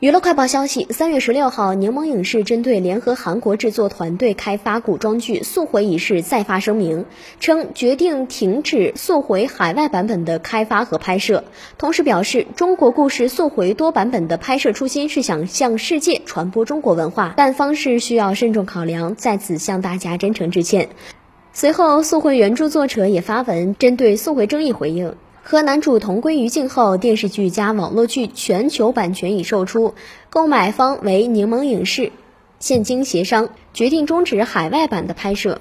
娱乐快报消息：三月十六号，柠檬影视针对联合韩国制作团队开发古装剧《速回》一事再发声明，称决定停止《速回》海外版本的开发和拍摄，同时表示中国故事《速回》多版本的拍摄初心是想向世界传播中国文化，但方式需要慎重考量，在此向大家真诚致歉。随后，《速回》原著作者也发文针对《速回》争议回应。和男主同归于尽后，电视剧加网络剧全球版权已售出，购买方为柠檬影视，现经协商决定终止海外版的拍摄。